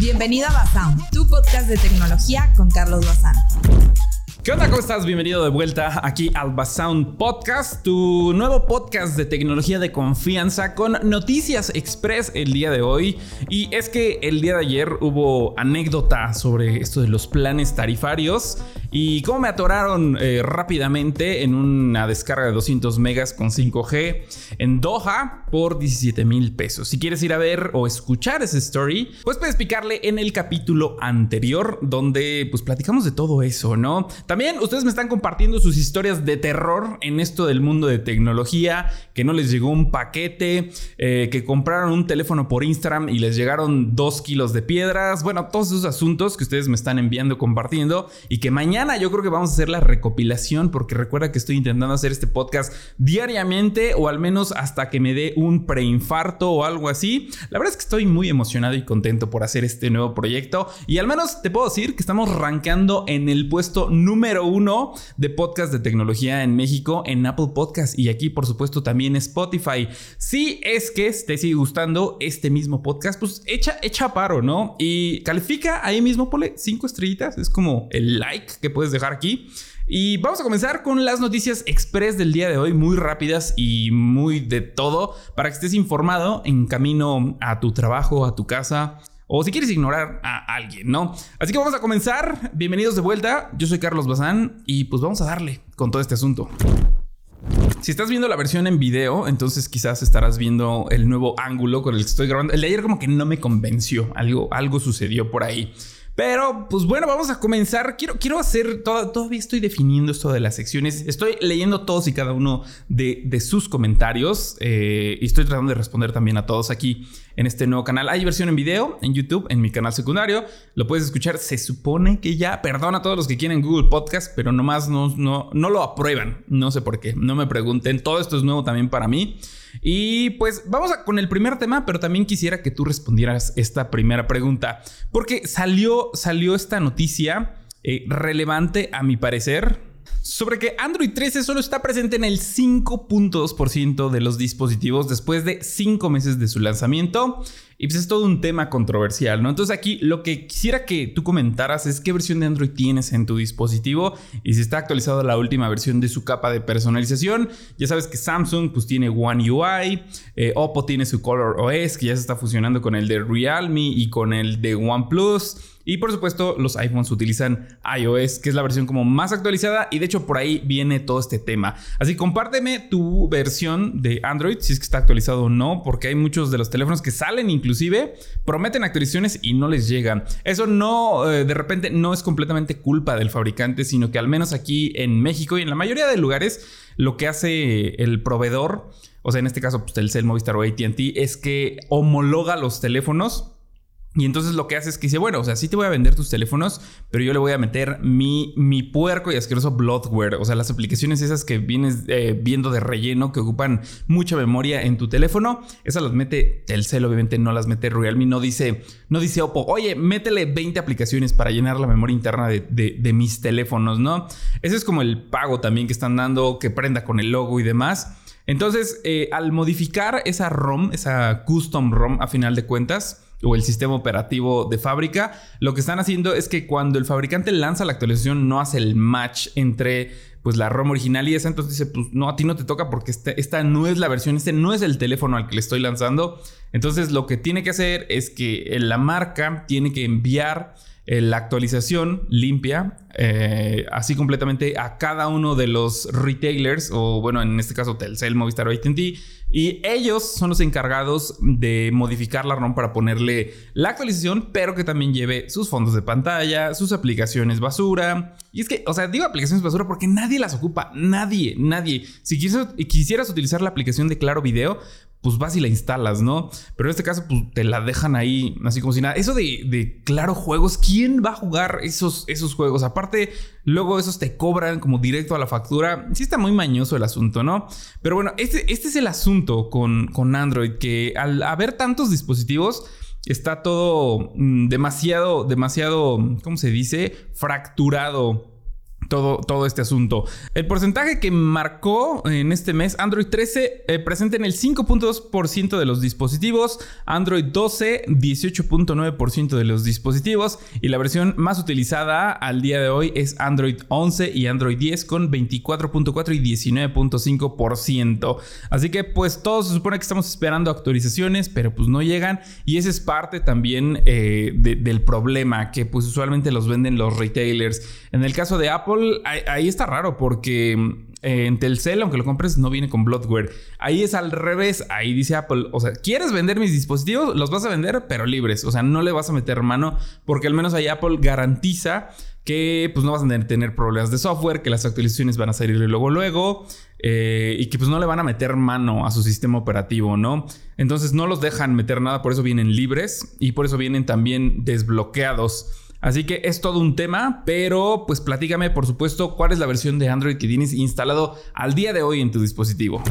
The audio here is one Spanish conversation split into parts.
Bienvenido a Basound, tu podcast de tecnología con Carlos Bazán. ¿Qué onda? ¿Cómo estás? Bienvenido de vuelta aquí al Basound Podcast, tu nuevo podcast de tecnología de confianza con noticias express el día de hoy. Y es que el día de ayer hubo anécdota sobre esto de los planes tarifarios y cómo me atoraron eh, rápidamente en una descarga de 200 megas con 5G en Doha por 17 mil pesos. Si quieres ir a ver o escuchar esa story, pues puedes picarle en el capítulo anterior donde pues platicamos de todo eso, ¿no? También ustedes me están compartiendo sus historias de terror en esto del mundo de tecnología, que no les llegó un paquete, eh, que compraron un teléfono por Instagram y les llegaron dos kilos de piedras, bueno, todos esos asuntos que ustedes me están enviando, compartiendo y que mañana yo creo que vamos a hacer la recopilación porque recuerda que estoy intentando hacer este podcast diariamente o al menos hasta que me dé un preinfarto o algo así. La verdad es que estoy muy emocionado y contento por hacer este nuevo proyecto y al menos te puedo decir que estamos rankeando en el puesto número uno de podcast de tecnología en México en Apple Podcast y aquí por supuesto también Spotify. Si es que te sigue gustando este mismo podcast, pues echa, echa paro, ¿no? Y califica ahí mismo, ponle cinco estrellitas, es como el like que puedes dejar aquí. Y vamos a comenzar con las noticias express del día de hoy, muy rápidas y muy de todo, para que estés informado en camino a tu trabajo, a tu casa, o si quieres ignorar a alguien, ¿no? Así que vamos a comenzar. Bienvenidos de vuelta. Yo soy Carlos Bazán y pues vamos a darle con todo este asunto. Si estás viendo la versión en video, entonces quizás estarás viendo el nuevo ángulo con el que estoy grabando. El de ayer como que no me convenció, algo, algo sucedió por ahí. Pero, pues bueno, vamos a comenzar. Quiero, quiero hacer, todavía estoy definiendo esto de las secciones. Estoy leyendo todos y cada uno de, sus comentarios eh, y estoy tratando de responder también a todos aquí en este nuevo canal. Hay versión en video en YouTube, en mi canal secundario. Lo puedes escuchar. Se supone que ya, perdona a todos los que quieren Google Podcast, pero nomás no, no, no lo aprueban. No sé por qué. No me pregunten. Todo esto es nuevo también para mí. Y pues vamos con el primer tema, pero también quisiera que tú respondieras esta primera pregunta, porque salió, salió esta noticia eh, relevante a mi parecer sobre que Android 13 solo está presente en el 5.2% de los dispositivos después de 5 meses de su lanzamiento. Y pues es todo un tema controversial, ¿no? Entonces aquí lo que quisiera que tú comentaras es qué versión de Android tienes en tu dispositivo y si está actualizado la última versión de su capa de personalización. Ya sabes que Samsung pues tiene One UI, eh, Oppo tiene su Color OS que ya se está fusionando con el de Realme y con el de OnePlus. Y por supuesto, los iPhones utilizan iOS, que es la versión como más actualizada. Y de hecho, por ahí viene todo este tema. Así, compárteme tu versión de Android, si es que está actualizado o no, porque hay muchos de los teléfonos que salen, inclusive, prometen actualizaciones y no les llegan. Eso no, eh, de repente, no es completamente culpa del fabricante, sino que al menos aquí en México y en la mayoría de lugares, lo que hace el proveedor, o sea, en este caso, pues, Telcel, Movistar o ATT, es que homologa los teléfonos y entonces lo que hace es que dice, bueno, o sea, sí te voy a vender tus teléfonos, pero yo le voy a meter mi, mi puerco y asqueroso bloatware. O sea, las aplicaciones esas que vienes eh, viendo de relleno, que ocupan mucha memoria en tu teléfono, esas las mete Telcel, obviamente no las mete Realme. No dice, no dice Oppo, oye, métele 20 aplicaciones para llenar la memoria interna de, de mis teléfonos, ¿no? Ese es como el pago también que están dando, que prenda con el logo y demás. Entonces, eh, al modificar esa ROM, esa custom ROM a final de cuentas, o el sistema operativo de fábrica, lo que están haciendo es que cuando el fabricante lanza la actualización no hace el match entre pues la ROM original y esa, entonces dice, pues no, a ti no te toca porque este, esta no es la versión, este no es el teléfono al que le estoy lanzando. Entonces lo que tiene que hacer es que la marca tiene que enviar la actualización limpia, eh, así completamente a cada uno de los retailers, o bueno, en este caso Telcel, Movistar o ATT, y ellos son los encargados de modificar la ROM para ponerle la actualización, pero que también lleve sus fondos de pantalla, sus aplicaciones basura. Y es que, o sea, digo aplicaciones basura porque nadie las ocupa, nadie, nadie. Si quisieras utilizar la aplicación de Claro Video, pues vas y la instalas, ¿no? Pero en este caso, pues te la dejan ahí, así como si nada. Eso de, claro juegos, ¿quién va a jugar esos, esos juegos? Aparte, luego esos te cobran como directo a la factura. Sí está muy mañoso el asunto, ¿no? Pero bueno, este, este es el asunto con, con Android, que al haber tantos dispositivos, está todo mm, demasiado, demasiado, ¿cómo se dice? Fracturado todo, todo este asunto. El porcentaje que marcó en este mes Android 13 eh, presente en el 5.2% de los dispositivos, Android 12 18.9% de los dispositivos y la versión más utilizada al día de hoy es Android 11 y Android 10 con 24.4 y 19.5%. Así que pues todo se supone que estamos esperando actualizaciones, pero pues no llegan y ese es parte también eh, del problema que pues usualmente los venden los retailers. En el caso de Apple, ahí, está raro porque eh, en Telcel, aunque lo compres, no viene con bloatware. Ahí es al revés. Ahí dice Apple, o sea, ¿quieres vender mis dispositivos? Los vas a vender, pero libres. O sea, no le vas a meter mano porque al menos ahí Apple garantiza que pues no vas a tener problemas de software, que las actualizaciones van a salir luego luego eh, y que pues no le van a meter mano a su sistema operativo, ¿no? Entonces no los dejan meter nada, por eso vienen libres y por eso vienen también desbloqueados. Así que es todo un tema, pero pues platícame por supuesto cuál es la versión de Android que tienes instalado al día de hoy en tu dispositivo.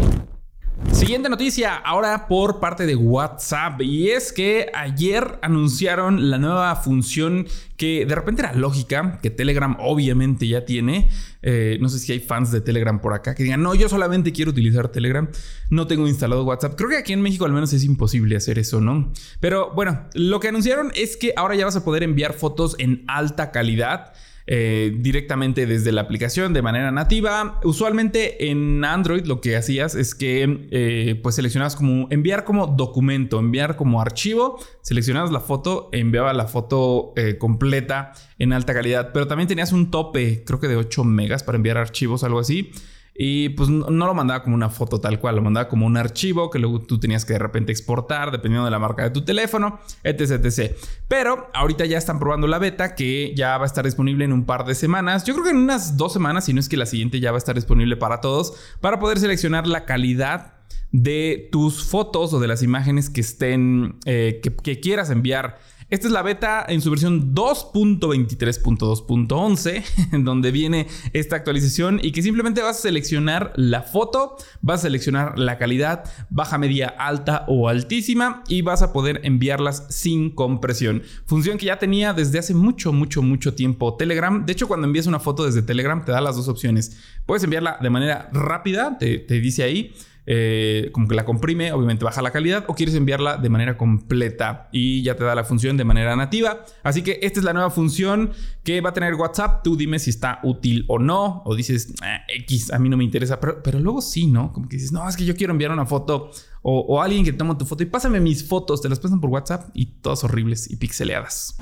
Siguiente noticia, ahora por parte de WhatsApp, y es que ayer anunciaron la nueva función que de repente era lógica, que Telegram obviamente ya tiene. Eh, no sé si hay fans de Telegram por acá que digan, no, yo solamente quiero utilizar Telegram, no tengo instalado WhatsApp. Creo que aquí en México al menos es imposible hacer eso, ¿no? Pero bueno, lo que anunciaron es que ahora ya vas a poder enviar fotos en alta calidad. Eh, directamente desde la aplicación de manera nativa. Usualmente en Android lo que hacías es que eh, pues seleccionabas como enviar como documento, enviar como archivo, seleccionabas la foto, enviaba la foto eh, completa en alta calidad, pero también tenías un tope, creo que de 8 megas para enviar archivos, algo así. Y pues no lo mandaba como una foto tal cual, lo mandaba como un archivo que luego tú tenías que de repente exportar dependiendo de la marca de tu teléfono, etc, etc. Pero ahorita ya están probando la beta que ya va a estar disponible en un par de semanas. Yo creo que en unas dos semanas, si no es que la siguiente ya va a estar disponible para todos, para poder seleccionar la calidad de tus fotos o de las imágenes que estén, eh, que quieras enviar esta es la beta en su versión 2.23.2.11, en donde viene esta actualización y que simplemente vas a seleccionar la foto, vas a seleccionar la calidad, baja, media, alta o altísima y vas a poder enviarlas sin compresión. Función que ya tenía desde hace mucho, mucho, mucho tiempo Telegram. De hecho, cuando envías una foto desde Telegram te da las dos opciones. Puedes enviarla de manera rápida, te, te dice ahí eh, como que la comprime, obviamente baja la calidad, o quieres enviarla de manera completa y ya te da la función de manera nativa. Así que esta es la nueva función que va a tener WhatsApp. Tú dime si está útil o no, o dices, ah, X, a mí no me interesa, pero, pero, luego sí, ¿no? Como que dices, no, es que yo quiero enviar una foto o, o alguien que toma tu foto y pásame mis fotos, te las pasan por WhatsApp y todas horribles y pixeleadas.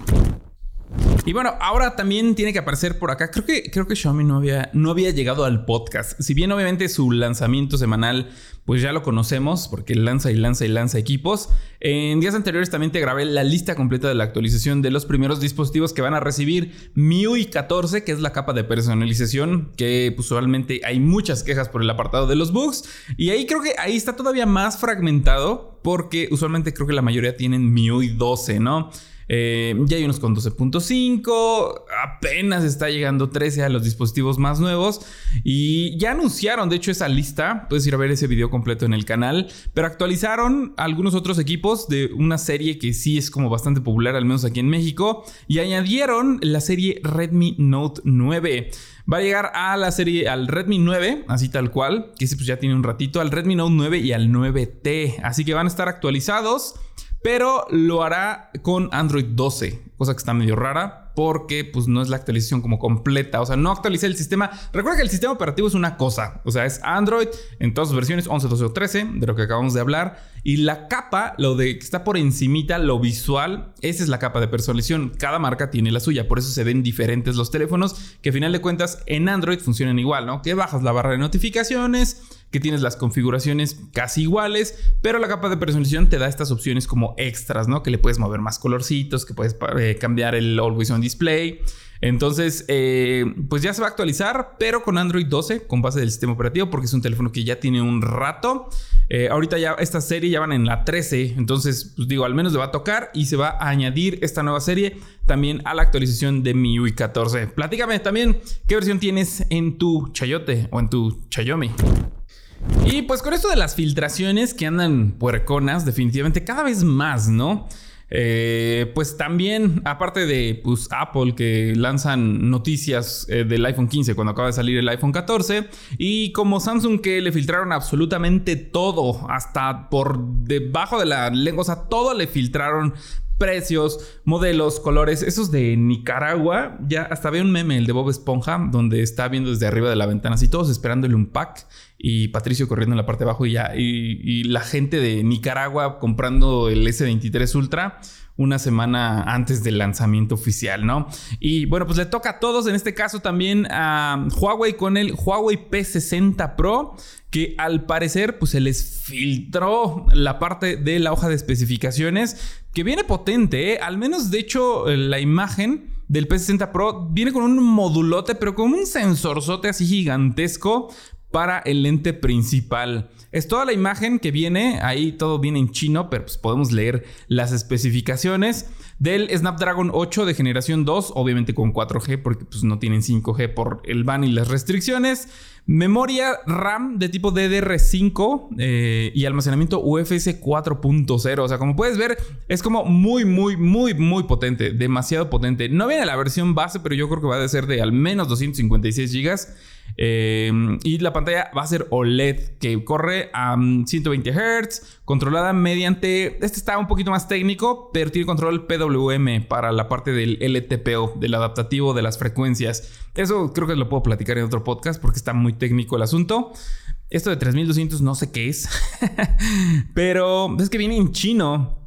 Y bueno, ahora también tiene que aparecer por acá. Creo que, creo que Xiaomi no había, no había llegado al podcast. Si bien obviamente su lanzamiento semanal, pues ya lo conocemos, porque lanza y lanza y lanza equipos. En días anteriores también te grabé la lista completa de la actualización de los primeros dispositivos que van a recibir MIUI 14, que es la capa de personalización, que usualmente hay muchas quejas por el apartado de los bugs. Y ahí creo que ahí está todavía más fragmentado, porque usualmente creo que la mayoría tienen MIUI 12, ¿no? Eh, ya hay unos con 12.5, apenas está llegando 13 a los dispositivos más nuevos y ya anunciaron, de hecho, esa lista, puedes ir a ver ese video completo en el canal, pero actualizaron algunos otros equipos de una serie que sí es como bastante popular, al menos aquí en México, y añadieron la serie Redmi Note 9 va a llegar a la serie, al Redmi 9, así tal cual, que ese pues ya tiene un ratito, al Redmi Note 9 y al 9T. Así que van a estar actualizados pero lo hará con Android 12, cosa que está medio rara porque pues no es la actualización como completa, o sea, no actualiza el sistema. Recuerda que el sistema operativo es una cosa, o sea, es Android en todas sus versiones 11, 12 o 13, de lo que acabamos de hablar, y la capa, lo de que está por encimita, lo visual, esa es la capa de personalización. Cada marca tiene la suya, por eso se ven diferentes los teléfonos, que a final de cuentas en Android funcionan igual, ¿no? Que bajas la barra de notificaciones, que tienes las configuraciones casi iguales, pero la capa de personalización te da estas opciones como extras, ¿no? Que le puedes mover más colorcitos, que puedes eh, cambiar el Always On Display. Entonces, eh, pues ya se va a actualizar, pero con Android 12, con base del sistema operativo, porque es un teléfono que ya tiene un rato. Eh, ahorita ya esta serie ya van en la 13, entonces, pues digo, al menos le va a tocar y se va a añadir esta nueva serie también a la actualización de MIUI 14. Platícame también qué versión tienes en tu Chayote o en tu Chayomi. Y pues con esto de las filtraciones que andan puerconas, definitivamente cada vez más, ¿no? Eh, pues también, aparte de pues, Apple que lanzan noticias eh, del iPhone 15 cuando acaba de salir el iPhone 14, y como Samsung que le filtraron absolutamente todo, hasta por debajo de la lengua, o sea, todo le filtraron precios, modelos, colores, esos de Nicaragua. Ya hasta veo un meme, el de Bob Esponja, donde está viendo desde arriba de la ventana, así todos esperándole un pack y Patricio corriendo en la parte de abajo y ya, y, y la gente de Nicaragua comprando el S23 Ultra una semana antes del lanzamiento oficial, ¿no? Y bueno, pues le toca a todos, en este caso también a Huawei con el Huawei P60 Pro, que al parecer pues se les filtró la parte de la hoja de especificaciones, que viene potente, ¿eh? al menos de hecho la imagen del P60 Pro viene con un modulote, pero con un sensorzote así gigantesco para el lente principal. Es toda la imagen que viene, ahí todo viene en chino, pero pues podemos leer las especificaciones del Snapdragon 8 de generación 2, obviamente con 4G porque pues no tienen 5G por el ban y las restricciones. Memoria RAM de tipo DDR5 eh, y almacenamiento UFS 4.0. O sea, como puedes ver, es como muy, muy, muy, muy potente. Demasiado potente. No viene la versión base, pero yo creo que va a ser de al menos 256 GB. Eh, y la pantalla va a ser OLED que corre a 120 Hz, controlada mediante. Este está un poquito más técnico, pero tiene control PWM para la parte del LTPO, del adaptativo de las frecuencias. Eso creo que lo puedo platicar en otro podcast porque está muy técnico el asunto. Esto de 3200 no sé qué es, pero es que viene en chino.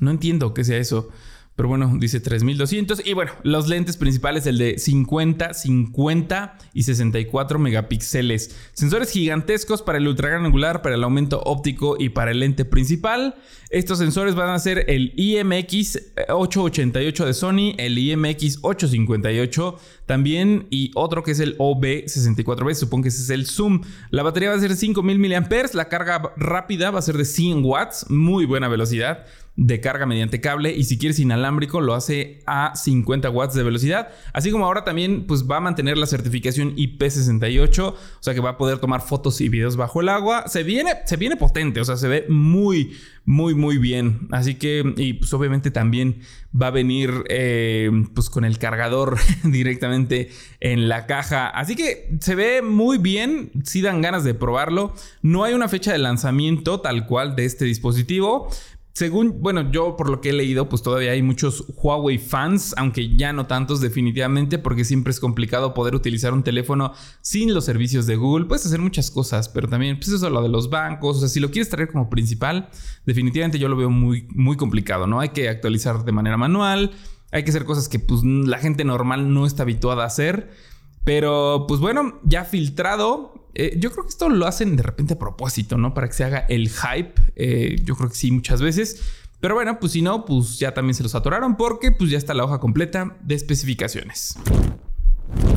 No entiendo qué sea eso. Pero bueno, dice 3200. Y bueno, los lentes principales, el de 50, 50 y 64 megapíxeles. Sensores gigantescos para el ultra gran angular, para el aumento óptico y para el lente principal. Estos sensores van a ser el IMX 888 de Sony, el IMX 858 también y otro que es el OB64B, supongo que ese es el Zoom. La batería va a ser 5000 mAh, la carga rápida va a ser de 100 watts, muy buena velocidad de carga mediante cable y si quieres inalámbrico lo hace a 50 watts de velocidad. Así como ahora también pues va a mantener la certificación IP68, o sea que va a poder tomar fotos y videos bajo el agua. Se viene, se viene potente, o sea, se ve muy, muy, muy bien. Así que, y pues obviamente también va a venir eh, pues con el cargador directamente en la caja. Así que se ve muy bien, si dan ganas de probarlo. No hay una fecha de lanzamiento tal cual de este dispositivo. Según, bueno, yo por lo que he leído, pues todavía hay muchos Huawei fans, aunque ya no tantos definitivamente, porque siempre es complicado poder utilizar un teléfono sin los servicios de Google. Puedes hacer muchas cosas, pero también, pues eso lo de los bancos, o sea, si lo quieres traer como principal, definitivamente yo lo veo muy, muy complicado, ¿no? Hay que actualizar de manera manual, hay que hacer cosas que pues la gente normal no está habituada a hacer. Pero pues bueno, ya filtrado, eh, yo creo que esto lo hacen de repente a propósito, ¿no? Para que se haga el hype. Eh, yo creo que sí, muchas veces. Pero bueno, pues si no, pues ya también se los atoraron porque pues ya está la hoja completa de especificaciones.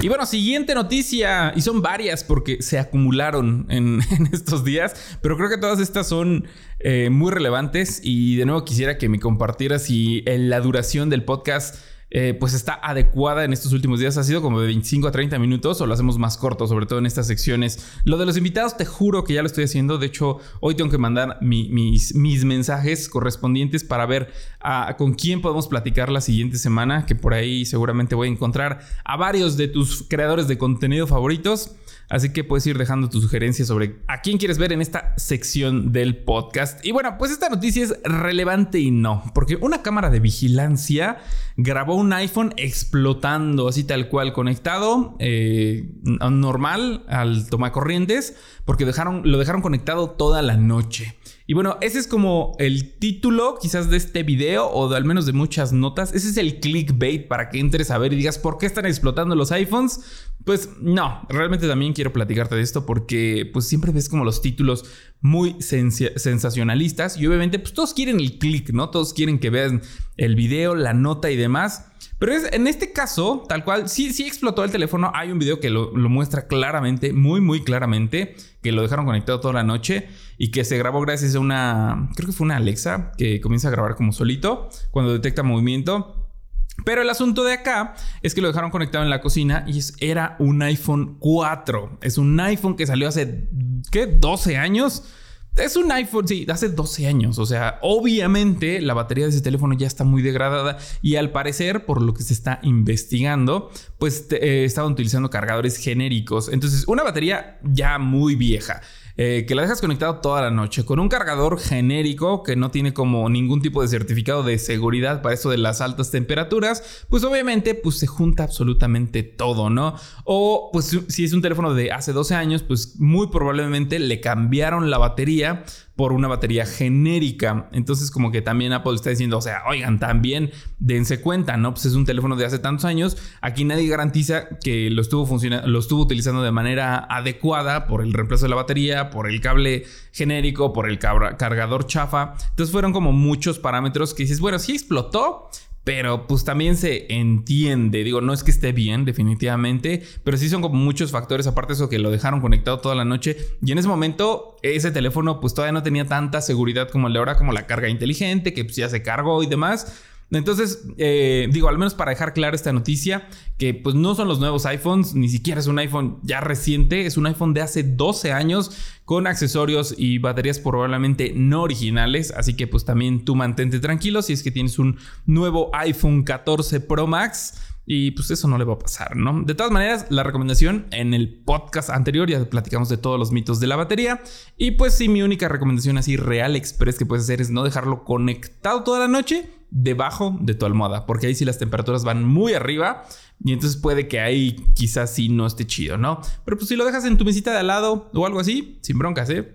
Y bueno, siguiente noticia, y son varias porque se acumularon en, estos días, pero creo que todas estas son eh, muy relevantes y de nuevo quisiera que me compartieras y en la duración del podcast eh, pues está adecuada en estos últimos días. Ha sido como de 25 a 30 minutos o lo hacemos más corto, sobre todo en estas secciones. Lo de los invitados, te juro que ya lo estoy haciendo. De hecho, hoy tengo que mandar mis, mensajes correspondientes para ver con quién podemos platicar la siguiente semana, que por ahí seguramente voy a encontrar a varios de tus creadores de contenido favoritos. Así que puedes ir dejando tus sugerencias sobre a quién quieres ver en esta sección del podcast. Y bueno, pues esta noticia es relevante y no, porque una cámara de vigilancia grabó iPhone explotando, así tal cual, conectado eh, normal al tomacorrientes, porque dejaron, lo dejaron conectado toda la noche. Y bueno, ese es como el título quizás de este video o de al menos de muchas notas. Ese es el clickbait para que entres a ver y digas por qué están explotando los iPhones. Pues no, realmente también quiero platicarte de esto porque pues siempre ves como los títulos muy sensacionalistas y obviamente pues todos quieren el click, ¿no? Todos quieren que vean el video, la nota y demás. Pero es, en este caso, tal cual, sí, sí explotó el teléfono. Hay un video que lo, muestra claramente, muy, muy claramente, que lo dejaron conectado toda la noche y que se grabó gracias a una, creo que fue una Alexa, que comienza a grabar como solito cuando detecta movimiento. Pero el asunto de acá es que lo dejaron conectado en la cocina y era un iPhone 4. Es un iPhone que salió hace, ¿qué? 12 años Es un iPhone, sí, hace 12 años. O sea, obviamente la batería de ese teléfono ya está muy degradada y al parecer, por lo que se está investigando, pues eh, estaban utilizando cargadores genéricos. Entonces, una batería ya muy vieja. Eh, que la dejas conectado toda la noche con un cargador genérico que no tiene como ningún tipo de certificado de seguridad para eso de las altas temperaturas, pues obviamente pues se junta absolutamente todo, ¿no? O pues si es un teléfono de hace 12 años, pues muy probablemente le cambiaron la batería por una batería genérica. Entonces como que también Apple está diciendo, o sea, oigan, también dense cuenta, ¿no? Pues es un teléfono de hace tantos años. Aquí nadie garantiza que lo estuvo, funcionando, lo estuvo utilizando de manera adecuada por el reemplazo de la batería, por el cable genérico, por el cargador chafa. Entonces fueron como muchos parámetros que dices, bueno, sí explotó, pero pues también se entiende. Digo, no es que esté bien, definitivamente, pero sí son como muchos factores, aparte de eso que lo dejaron conectado toda la noche. Y en ese momento, ese teléfono pues todavía no tenía tanta seguridad como el de ahora, como la carga inteligente, que pues ya se cargó y demás. Entonces, eh, digo, al menos para dejar clara esta noticia, que pues no son los nuevos iPhones, ni siquiera es un iPhone ya reciente, es un iPhone de hace 12 años con accesorios y baterías probablemente no originales, así que pues también tú mantente tranquilo si es que tienes un nuevo iPhone 14 Pro Max. Y pues eso no le va a pasar, ¿no? De todas maneras, la recomendación en el podcast anterior ya platicamos de todos los mitos de la batería. Y pues sí, mi única recomendación así real express que puedes hacer es no dejarlo conectado toda la noche debajo de tu almohada, porque ahí sí las temperaturas van muy arriba y entonces puede que ahí quizás sí no esté chido, ¿no? Pero pues si lo dejas en tu mesita de al lado o algo así, sin broncas, ¿eh?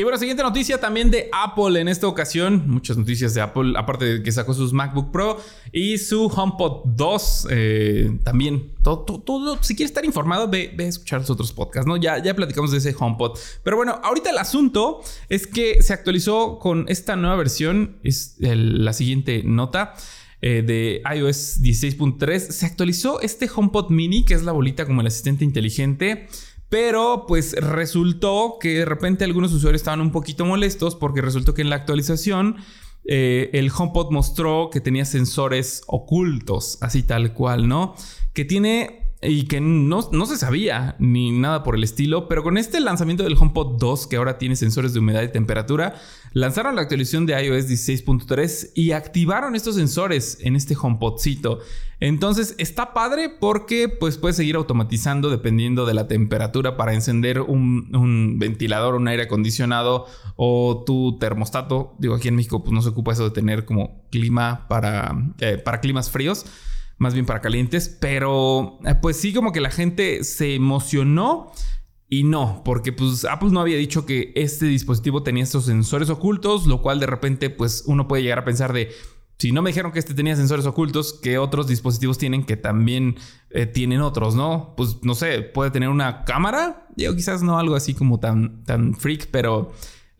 Y bueno, siguiente noticia también de Apple en esta ocasión. Muchas noticias de Apple, aparte de que sacó sus MacBook Pro y su HomePod 2. Eh, también, todo, todo, si quieres estar informado, ve, a escuchar los otros podcasts, ¿no? Ya, ya platicamos de ese HomePod. Pero bueno, ahorita el asunto es que se actualizó con esta nueva versión. Es la siguiente nota. Eh, de iOS 16.3 se actualizó este HomePod mini, que es la bolita como el asistente inteligente. Pero pues resultó que de repente algunos usuarios estaban un poquito molestos porque resultó que en la actualización eh, el HomePod mostró que tenía sensores ocultos, así tal cual, ¿no? Que tiene y que no, no, se sabía ni nada por el estilo, pero con este lanzamiento del HomePod 2, que ahora tiene sensores de humedad y temperatura, lanzaron la actualización de iOS 16.3 y activaron estos sensores en este HomePodcito. Entonces está padre porque pues puedes seguir automatizando dependiendo de la temperatura para encender un, ventilador, un aire acondicionado o tu termostato. Digo, aquí en México pues no se ocupa eso de tener como clima para, eh, para climas fríos más bien para calientes, pero eh, pues sí como que la gente se emocionó y no, porque pues Apple no había dicho que este dispositivo tenía estos sensores ocultos, lo cual de repente pues uno puede llegar a pensar de si no me dijeron que este tenía sensores ocultos, ¿qué otros dispositivos tienen que también eh, tienen otros, no? Pues no sé, puede tener una cámara, yo quizás no algo así como tan, tan freak, pero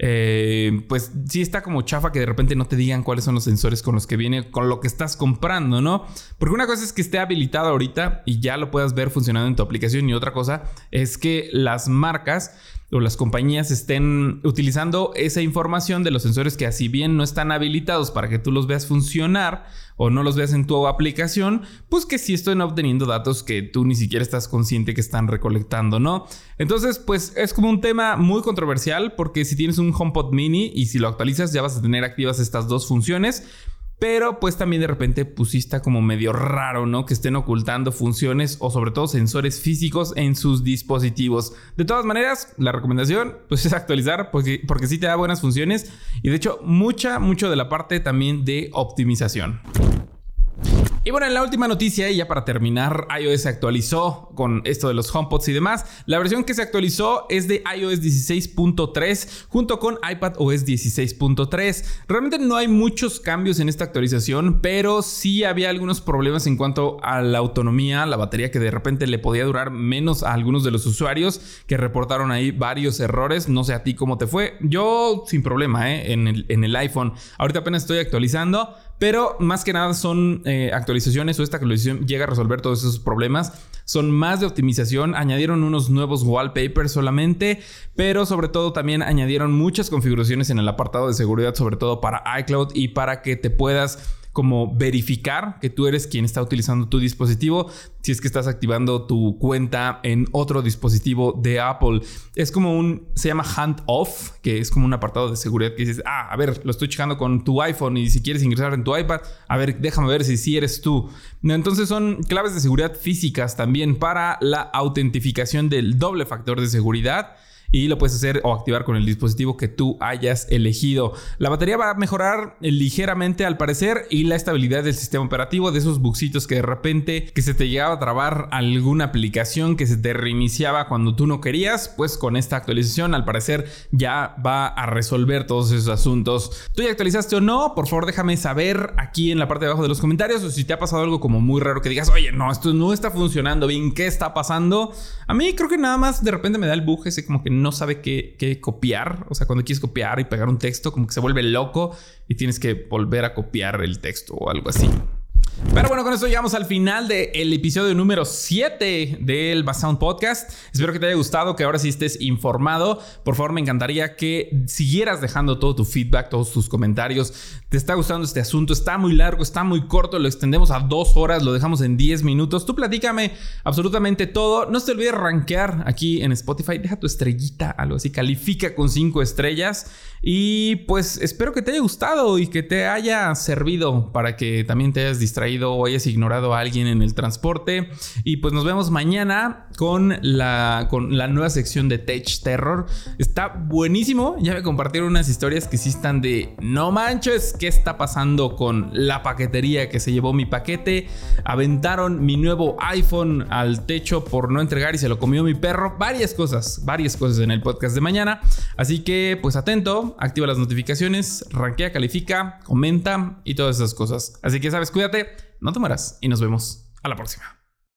eh, pues sí está como chafa que de repente no te digan cuáles son los sensores con los que viene, con lo que estás comprando, ¿no? Porque una cosa es que esté habilitado ahorita y ya lo puedas ver funcionando en tu aplicación y otra cosa es que las marcas o las compañías estén utilizando esa información de los sensores que así bien no están habilitados para que tú los veas funcionar o no los veas en tu aplicación, pues que sí estén obteniendo datos que tú ni siquiera estás consciente que están recolectando, ¿no? Entonces, pues es como un tema muy controversial porque si tienes un HomePod mini y si lo actualizas ya vas a tener activas estas dos funciones. Pero pues también de repente pusiste como medio raro, ¿no? Que estén ocultando funciones o sobre todo sensores físicos en sus dispositivos. De todas maneras, la recomendación pues es actualizar porque, porque sí te da buenas funciones y de hecho mucha, mucho de la parte también de optimización. Y bueno, en la última noticia, y ya para terminar, iOS se actualizó con esto de los HomePods y demás. La versión que se actualizó es de iOS 16.3 junto con iPadOS 16.3. Realmente no hay muchos cambios en esta actualización, pero sí había algunos problemas en cuanto a la autonomía, la batería que de repente le podía durar menos a algunos de los usuarios que reportaron ahí varios errores. No sé a ti cómo te fue. Yo sin problema, ¿eh? En el, en el iPhone. Ahorita apenas estoy actualizando. Pero más que nada son eh, actualizaciones o esta actualización llega a resolver todos esos problemas. Son más de optimización, añadieron unos nuevos wallpapers solamente, pero sobre todo también añadieron muchas configuraciones en el apartado de seguridad, sobre todo para iCloud y para que te puedas como verificar que tú eres quien está utilizando tu dispositivo si es que estás activando tu cuenta en otro dispositivo de Apple. Es como un, se llama hand off, que es como un apartado de seguridad que dices, ah, a ver, lo estoy checando con tu iPhone y si quieres ingresar en tu iPad, a ver, déjame ver si sí eres tú. Entonces son claves de seguridad físicas también para la autentificación del doble factor de seguridad y lo puedes hacer o activar con el dispositivo que tú hayas elegido. La batería va a mejorar ligeramente al parecer y la estabilidad del sistema operativo de esos bugsitos que de repente que se te llegaba a trabar alguna aplicación que se te reiniciaba cuando tú no querías, pues con esta actualización al parecer ya va a resolver todos esos asuntos. ¿Tú ya actualizaste o no? Por favor déjame saber aquí en la parte de abajo de los comentarios o si te ha pasado algo como muy raro que digas, oye, no, esto no está funcionando bien, ¿qué está pasando? A mí creo que nada más de repente me da el bug ese como que no sabe qué, copiar. O sea, cuando quieres copiar y pegar un texto, como que se vuelve loco y tienes que volver a copiar el texto o algo así. Pero bueno, con eso llegamos al final del episodio número 7 del Basound Podcast. Espero que te haya gustado, que ahora sí estés informado. Por favor, me encantaría que siguieras dejando todo tu feedback, todos tus comentarios. ¿Te está gustando este asunto? Está muy largo, está muy corto, lo extendemos a dos horas, lo dejamos en 10 minutos. Tú platícame absolutamente todo. No te olvides rankear aquí en Spotify. Deja tu estrellita, algo así. Califica con 5 estrellas. Y pues espero que te haya gustado y que te haya servido para que también te hayas distraído o hayas ignorado a alguien en el transporte. Y pues nos vemos mañana con la, con la nueva sección de Tech Terror. Está buenísimo. Ya me compartieron unas historias que sí están de no manches, ¿qué está pasando con la paquetería que se llevó mi paquete? Aventaron mi nuevo iPhone al techo por no entregar y se lo comió mi perro. Varias cosas, varias cosas en el podcast de mañana. Así que pues atento activa las notificaciones, rankea, califica, comenta y todas esas cosas. Así que sabes, cuídate, no te mueras y nos vemos a la próxima.